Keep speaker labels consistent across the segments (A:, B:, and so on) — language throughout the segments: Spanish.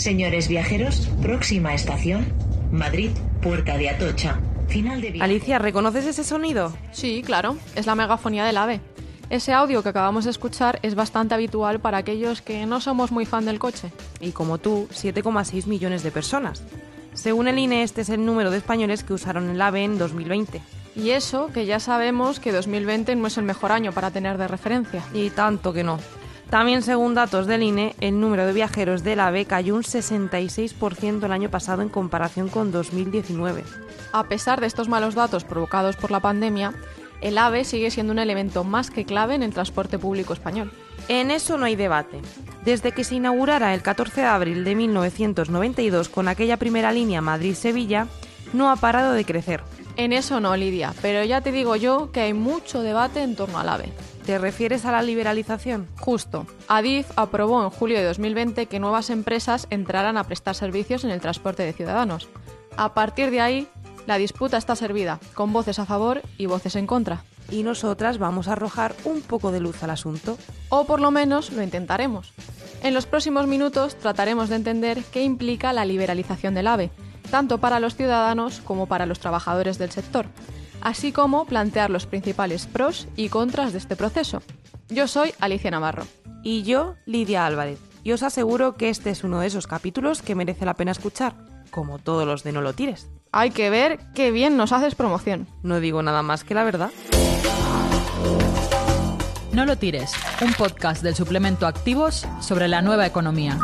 A: Señores viajeros, próxima estación, Madrid, Puerta de Atocha. Final de viaje.
B: Alicia, ¿reconoces ese sonido?
C: Sí, claro, es la megafonía del AVE. Ese audio que acabamos de escuchar es bastante habitual para aquellos que no somos muy fan del coche.
B: Y como tú, 7,6 millones de personas. Según el INE, este es el número de españoles que usaron el AVE en 2020.
C: Y eso que ya sabemos que 2020 no es el mejor año para tener de referencia.
B: Y tanto que no. También según datos del INE, el número de viajeros del AVE cayó un 66% el año pasado en comparación con 2019.
C: A pesar de estos malos datos provocados por la pandemia, el AVE sigue siendo un elemento más que clave en el transporte público español.
B: En eso no hay debate. Desde que se inaugurara el 14 de abril de 1992 con aquella primera línea Madrid-Sevilla, no ha parado de crecer.
C: En eso no, Lidia, pero ya te digo yo que hay mucho debate en torno al AVE.
B: ¿Te refieres a la liberalización?
C: Justo. Adif aprobó en julio de 2020 que nuevas empresas entraran a prestar servicios en el transporte de ciudadanos. A partir de ahí, la disputa está servida, con voces a favor y voces en contra.
B: Y nosotras vamos a arrojar un poco de luz al asunto.
C: O por lo menos lo intentaremos. En los próximos minutos trataremos de entender qué implica la liberalización del AVE, tanto para los ciudadanos como para los trabajadores del sector, así como plantear los principales pros y contras de este proceso. Yo soy Alicia Navarro.
B: Y yo, Lidia Álvarez. Y os aseguro que este es uno de esos capítulos que merece la pena escuchar, como todos los de No lo tires.
C: Hay que ver qué bien nos haces promoción.
B: No digo nada más que la verdad.
D: No lo tires, un podcast del suplemento Activos sobre la nueva economía.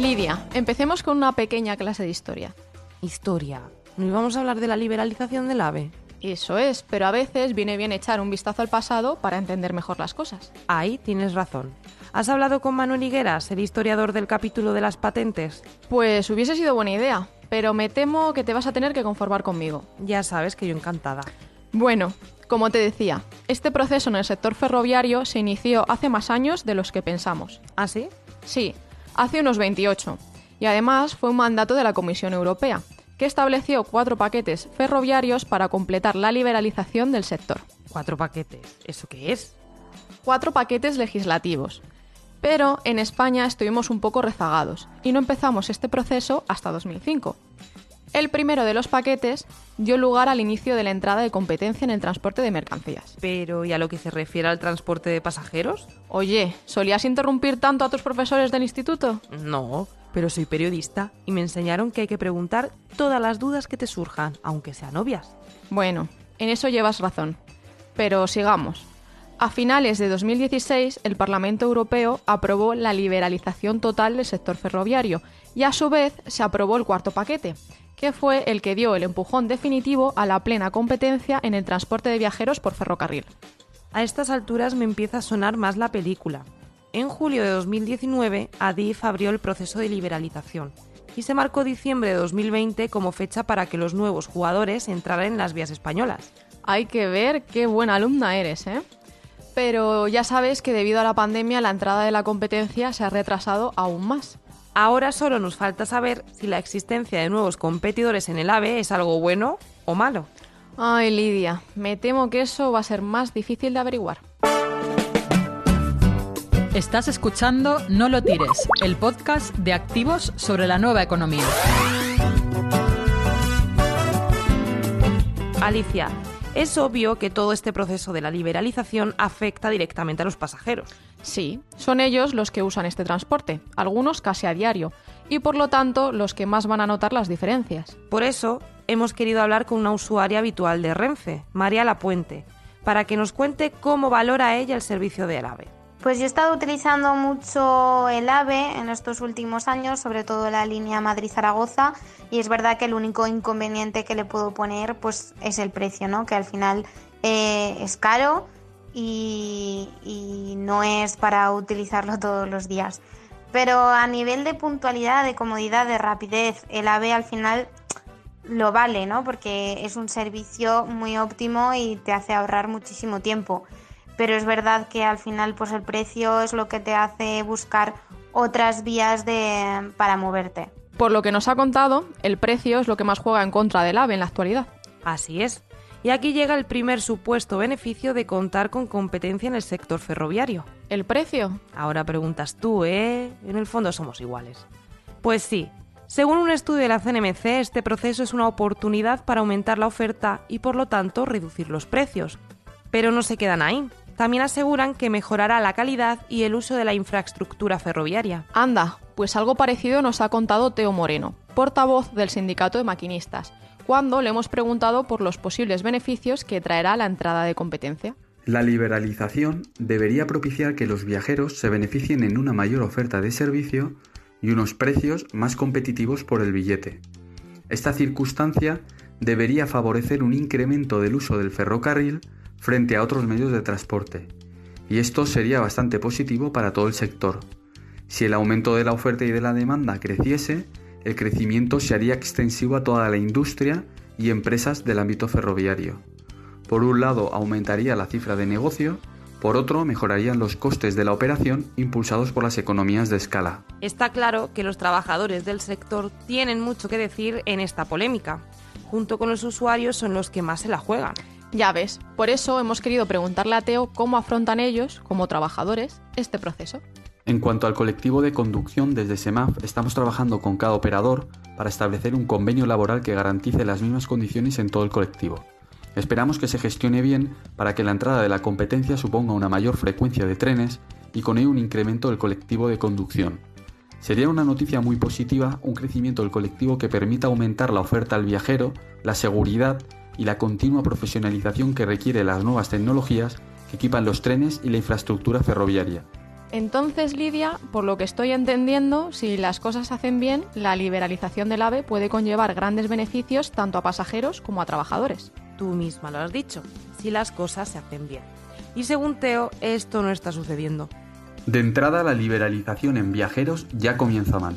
C: Lidia, empecemos con una pequeña clase de historia.
B: Historia. ¿No íbamos a hablar de la liberalización del AVE?
C: Eso es, pero a veces viene bien echar un vistazo al pasado para entender mejor las cosas.
B: Ahí tienes razón. ¿Has hablado con Manuel Higueras, el historiador del capítulo de las patentes?
C: Pues hubiese sido buena idea, pero me temo que te vas a tener que conformar conmigo.
B: Ya sabes que yo encantada.
C: Bueno, como te decía, este proceso en el sector ferroviario se inició hace más años de los que pensamos.
B: ¿Ah, sí?
C: Sí, hace unos 28. Y además fue un mandato de la Comisión Europea, que estableció cuatro paquetes ferroviarios para completar la liberalización del sector.
B: ¿Cuatro paquetes? ¿Eso qué es?
C: Cuatro paquetes legislativos. Pero en España estuvimos un poco rezagados y no empezamos este proceso hasta 2005. El primero de los paquetes dio lugar al inicio de la entrada de competencia en el transporte de mercancías.
B: Pero, ¿y a lo que se refiere al transporte de pasajeros?
C: Oye, ¿solías interrumpir tanto a tus profesores del instituto?
B: No, pero soy periodista y me enseñaron que hay que preguntar todas las dudas que te surjan, aunque sean obvias.
C: Bueno, en eso llevas razón. Pero sigamos. A finales de 2016, el Parlamento Europeo aprobó la liberalización total del sector ferroviario y a su vez se aprobó el cuarto paquete, que fue el que dio el empujón definitivo a la plena competencia en el transporte de viajeros por ferrocarril.
B: A estas alturas me empieza a sonar más la película. En julio de 2019, Adif abrió el proceso de liberalización y se marcó diciembre de 2020 como fecha para que los nuevos jugadores entraran en las vías españolas.
C: Hay que ver qué buena alumna eres, ¿eh? Pero ya sabes que debido a la pandemia la entrada de la competencia se ha retrasado aún más.
B: Ahora solo nos falta saber si la existencia de nuevos competidores en el AVE es algo bueno o malo.
C: Ay, Lidia, me temo que eso va a ser más difícil de averiguar.
D: Estás escuchando No lo tires, el podcast de activos sobre la nueva economía.
B: Alicia, es obvio que todo este proceso de la liberalización afecta directamente a los pasajeros.
C: Sí, son ellos los que usan este transporte, algunos casi a diario, y por lo tanto los que más van a notar las diferencias.
B: Por eso hemos querido hablar con una usuaria habitual de Renfe, María Lapuente, para que nos cuente cómo valora ella el servicio del AVE.
E: Pues yo he estado utilizando mucho el AVE en estos últimos años, sobre todo la línea Madrid-Zaragoza, y es verdad que el único inconveniente que le puedo poner pues es el precio, ¿no? Que al final eh, es caro y, y no es para utilizarlo todos los días. Pero a nivel de puntualidad, de comodidad, de rapidez, el AVE al final lo vale, ¿no? Porque es un servicio muy óptimo y te hace ahorrar muchísimo tiempo pero es verdad que al final pues el precio es lo que te hace buscar otras vías de, para moverte.
C: Por lo que nos ha contado, el precio es lo que más juega en contra del AVE en la actualidad.
B: Así es. Y aquí llega el primer supuesto beneficio de contar con competencia en el sector ferroviario.
C: ¿El precio?
B: Ahora preguntas tú, ¿eh? En el fondo somos iguales. Pues sí, según un estudio de la CNMC, este proceso es una oportunidad para aumentar la oferta y por lo tanto reducir los precios. Pero no se quedan ahí. También aseguran que mejorará la calidad y el uso de la infraestructura ferroviaria.
C: Anda, pues algo parecido nos ha contado Teo Moreno, portavoz del sindicato de maquinistas, cuando le hemos preguntado por los posibles beneficios que traerá la entrada de competencia.
F: La liberalización debería propiciar que los viajeros se beneficien en una mayor oferta de servicio y unos precios más competitivos por el billete. Esta circunstancia debería favorecer un incremento del uso del ferrocarril frente a otros medios de transporte, y esto sería bastante positivo para todo el sector. Si el aumento de la oferta y de la demanda creciese, el crecimiento se haría extensivo a toda la industria y empresas del ámbito ferroviario. Por un lado, aumentaría la cifra de negocio, por otro, mejorarían los costes de la operación impulsados por las economías de escala.
B: Está claro que los trabajadores del sector tienen mucho que decir en esta polémica. Junto con los usuarios son los que más se la juegan.
C: Ya ves, por eso hemos querido preguntarle a Teo cómo afrontan ellos, como trabajadores, este proceso.
F: En cuanto al colectivo de conducción, desde SEMAF estamos trabajando con cada operador para establecer un convenio laboral que garantice las mismas condiciones en todo el colectivo. Esperamos que se gestione bien para que la entrada de la competencia suponga una mayor frecuencia de trenes y con ello un incremento del colectivo de conducción. Sería una noticia muy positiva un crecimiento del colectivo que permita aumentar la oferta al viajero, la seguridad y la continua profesionalización que requiere las nuevas tecnologías que equipan los trenes y la infraestructura ferroviaria.
C: Entonces, Lidia, por lo que estoy entendiendo, si las cosas se hacen bien, la liberalización del AVE puede conllevar grandes beneficios tanto a pasajeros como a trabajadores.
B: Tú misma lo has dicho, si las cosas se hacen bien. Y según Teo, esto no está sucediendo.
F: De entrada, la liberalización en viajeros ya comienza mal.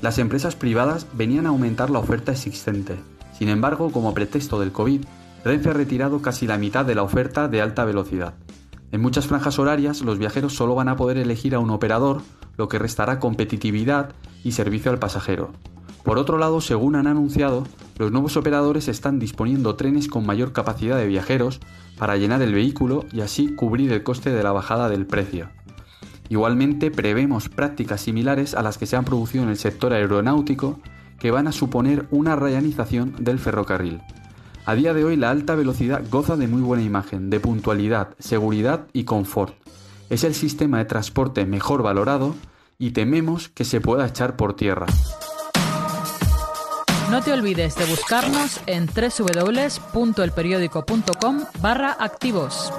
F: Las empresas privadas venían a aumentar la oferta existente, sin embargo, como pretexto del COVID, Renfe ha retirado casi la mitad de la oferta de alta velocidad. En muchas franjas horarias, los viajeros solo van a poder elegir a un operador, lo que restará competitividad y servicio al pasajero. Por otro lado, según han anunciado, los nuevos operadores están disponiendo trenes con mayor capacidad de viajeros para llenar el vehículo y así cubrir el coste de la bajada del precio. Igualmente, prevemos prácticas similares a las que se han producido en el sector aeronáutico que van a suponer una rayanización del ferrocarril. A día de hoy la alta velocidad goza de muy buena imagen, de puntualidad, seguridad y confort. Es el sistema de transporte mejor valorado y tememos que se pueda echar por tierra.
D: No te olvides de buscarnos en www.elperiódico.com barra activos.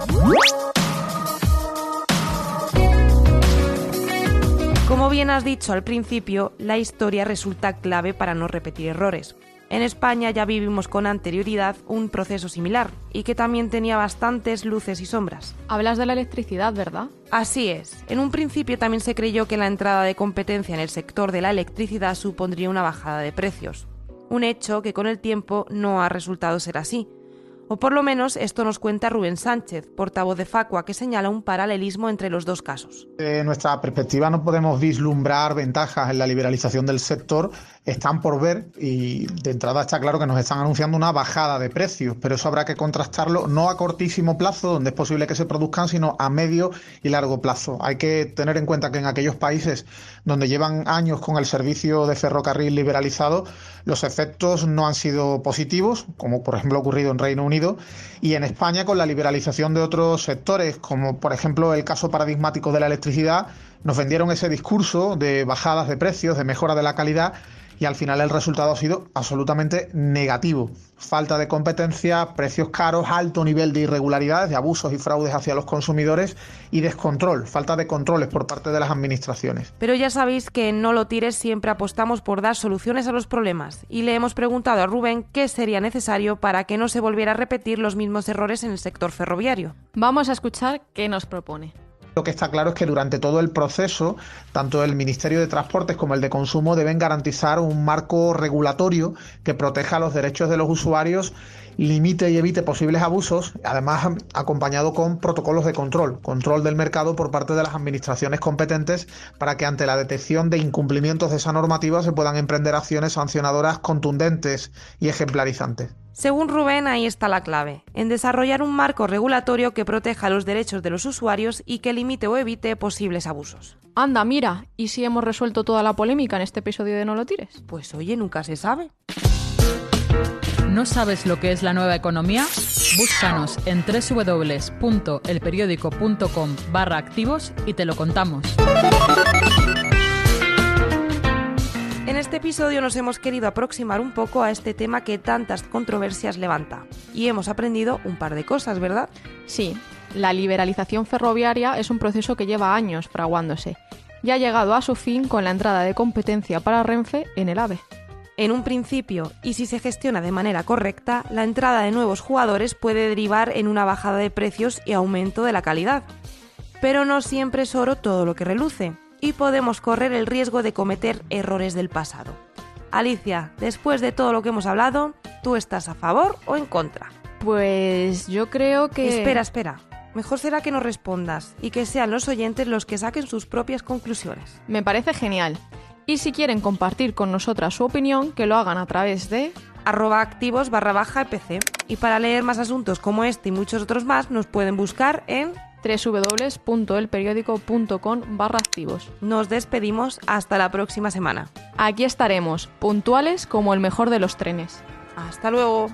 B: Bien has dicho al principio, la historia resulta clave para no repetir errores. En España ya vivimos con anterioridad un proceso similar y que también tenía bastantes luces y sombras.
C: Hablas de la electricidad, ¿verdad?
B: Así es. En un principio también se creyó que la entrada de competencia en el sector de la electricidad supondría una bajada de precios. Un hecho que con el tiempo no ha resultado ser así. O por lo menos esto nos cuenta Rubén Sánchez, portavoz de Facua, que señala un paralelismo entre los dos casos.
G: De nuestra perspectiva no podemos vislumbrar ventajas en la liberalización del sector están por ver y de entrada está claro que nos están anunciando una bajada de precios, pero eso habrá que contrastarlo no a cortísimo plazo, donde es posible que se produzcan, sino a medio y largo plazo. Hay que tener en cuenta que en aquellos países donde llevan años con el servicio de ferrocarril liberalizado, los efectos no han sido positivos, como por ejemplo ha ocurrido en Reino Unido, y en España con la liberalización de otros sectores, como por ejemplo el caso paradigmático de la electricidad, nos vendieron ese discurso de bajadas de precios, de mejora de la calidad, y al final el resultado ha sido absolutamente negativo. Falta de competencia, precios caros, alto nivel de irregularidades, de abusos y fraudes hacia los consumidores y descontrol, falta de controles por parte de las administraciones.
B: Pero ya sabéis que en No lo tires siempre apostamos por dar soluciones a los problemas y le hemos preguntado a Rubén qué sería necesario para que no se volviera a repetir los mismos errores en el sector ferroviario.
C: Vamos a escuchar qué nos propone.
G: Lo que está claro es que durante todo el proceso, tanto el Ministerio de Transportes como el de Consumo deben garantizar un marco regulatorio que proteja los derechos de los usuarios limite y evite posibles abusos, además acompañado con protocolos de control, control del mercado por parte de las administraciones competentes para que ante la detección de incumplimientos de esa normativa se puedan emprender acciones sancionadoras contundentes y ejemplarizantes.
B: Según Rubén, ahí está la clave, en desarrollar un marco regulatorio que proteja los derechos de los usuarios y que limite o evite posibles abusos.
C: Anda, mira, ¿y si hemos resuelto toda la polémica en este episodio de No lo tires?
B: Pues oye, nunca se sabe.
D: ¿No sabes lo que es la nueva economía? Búscanos en www.elperiódico.com barra activos y te lo contamos.
B: En este episodio nos hemos querido aproximar un poco a este tema que tantas controversias levanta. Y hemos aprendido un par de cosas, ¿verdad?
C: Sí, la liberalización ferroviaria es un proceso que lleva años fraguándose y ha llegado a su fin con la entrada de competencia para Renfe en el AVE.
B: En un principio, y si se gestiona de manera correcta, la entrada de nuevos jugadores puede derivar en una bajada de precios y aumento de la calidad. Pero no siempre es oro todo lo que reluce y podemos correr el riesgo de cometer errores del pasado. Alicia, después de todo lo que hemos hablado, ¿tú estás a favor o en contra?
C: Pues yo creo que...
B: Espera, espera. Mejor será que no respondas y que sean los oyentes los que saquen sus propias conclusiones.
C: Me parece genial. Y si quieren compartir con nosotras su opinión, que lo hagan a través de
B: arroba activos barra baja EPC. Y para leer más asuntos como este y muchos otros más, nos pueden buscar en
C: www.elperiódico.com barra activos.
B: Nos despedimos hasta la próxima semana.
C: Aquí estaremos, puntuales como el mejor de los trenes.
B: Hasta luego.